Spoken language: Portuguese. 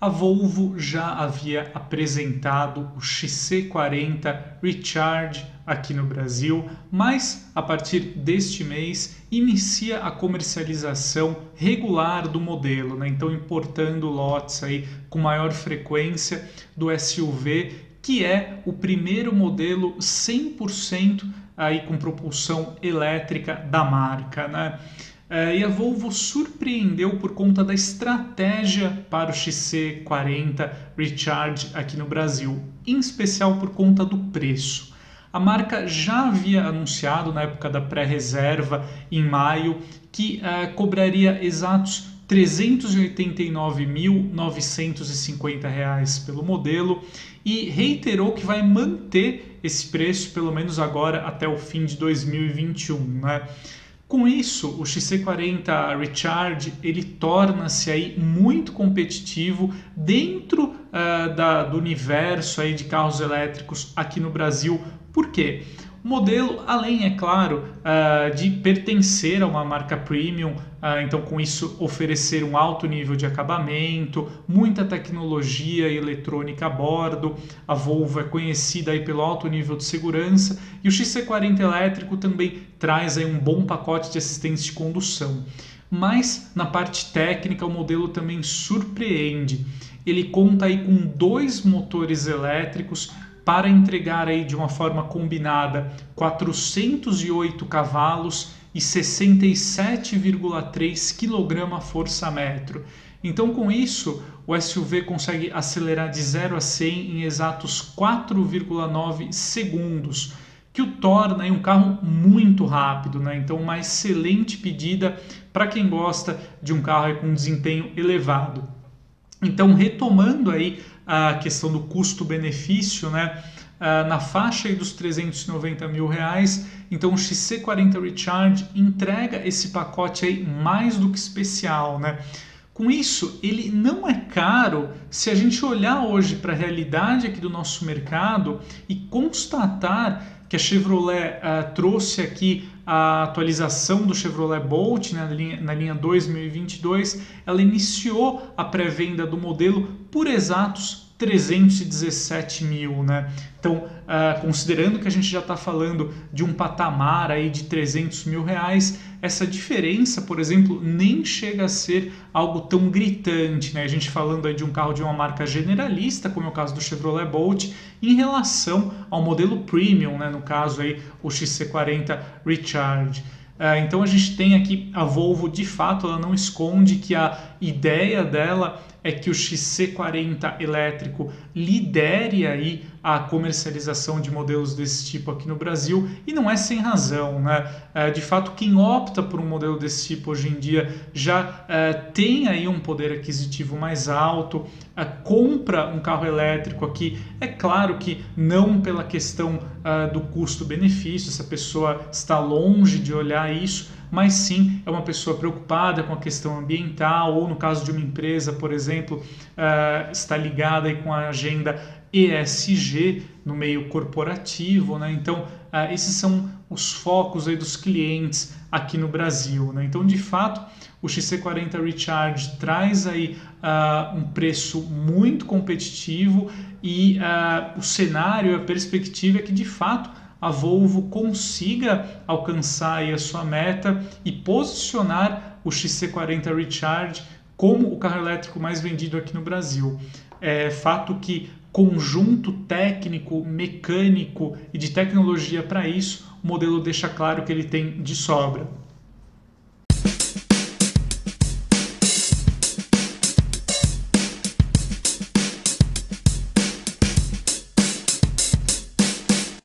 A Volvo já havia apresentado o XC40 Recharge aqui no Brasil, mas a partir deste mês inicia a comercialização regular do modelo, né? então importando lotes aí com maior frequência do SUV, que é o primeiro modelo 100% aí com propulsão elétrica da marca, né? É, e a Volvo surpreendeu por conta da estratégia para o XC40 Recharge aqui no Brasil, em especial por conta do preço. A marca já havia anunciado na época da pré-reserva, em maio, que uh, cobraria exatos R$ 389.950 pelo modelo e reiterou que vai manter esse preço pelo menos agora até o fim de 2021. Né? Com isso, o XC40 Recharge ele torna-se aí muito competitivo dentro uh, da, do universo aí de carros elétricos aqui no Brasil. Por quê? Modelo, além, é claro, uh, de pertencer a uma marca premium, uh, então com isso oferecer um alto nível de acabamento, muita tecnologia eletrônica a bordo, a Volvo é conhecida aí pelo alto nível de segurança e o XC40 elétrico também traz aí um bom pacote de assistência de condução. Mas na parte técnica o modelo também surpreende. Ele conta aí com dois motores elétricos para entregar aí de uma forma combinada 408 cavalos e 67,3 kgfm. Então, com isso, o SUV consegue acelerar de 0 a 100 em exatos 4,9 segundos, que o torna um carro muito rápido, né? Então, uma excelente pedida para quem gosta de um carro com desempenho elevado. Então, retomando aí a questão do custo-benefício, né? Uh, na faixa dos 390 mil reais. Então o XC40 Recharge entrega esse pacote aí mais do que especial, né? Com isso, ele não é caro se a gente olhar hoje para a realidade aqui do nosso mercado e constatar que a Chevrolet uh, trouxe aqui a atualização do Chevrolet Bolt né, na, linha, na linha 2022, ela iniciou a pré-venda do modelo por exatos 317 mil, né? Então, uh, considerando que a gente já está falando de um patamar aí de 300 mil reais, essa diferença, por exemplo, nem chega a ser algo tão gritante, né? A gente falando aí de um carro de uma marca generalista, como é o caso do Chevrolet Bolt, em relação ao modelo premium, né? No caso aí o XC40 Recharge. Uh, então a gente tem aqui a Volvo, de fato, ela não esconde que a ideia dela é que o XC40 elétrico lidere aí a comercialização de modelos desse tipo aqui no Brasil e não é sem razão, né? É, de fato, quem opta por um modelo desse tipo hoje em dia já é, tem aí um poder aquisitivo mais alto, é, compra um carro elétrico aqui. É claro que não pela questão do custo-benefício, essa pessoa está longe de olhar isso mas sim é uma pessoa preocupada com a questão ambiental, ou no caso de uma empresa, por exemplo, uh, está ligada com a agenda ESG no meio corporativo, né? Então, uh, esses são os focos aí dos clientes aqui no Brasil, né? Então, de fato, o XC40 Recharge traz aí uh, um preço muito competitivo e uh, o cenário, a perspectiva é que, de fato, a Volvo consiga alcançar a sua meta e posicionar o XC40 Recharge como o carro elétrico mais vendido aqui no Brasil. É fato que conjunto técnico, mecânico e de tecnologia para isso, o modelo deixa claro que ele tem de sobra.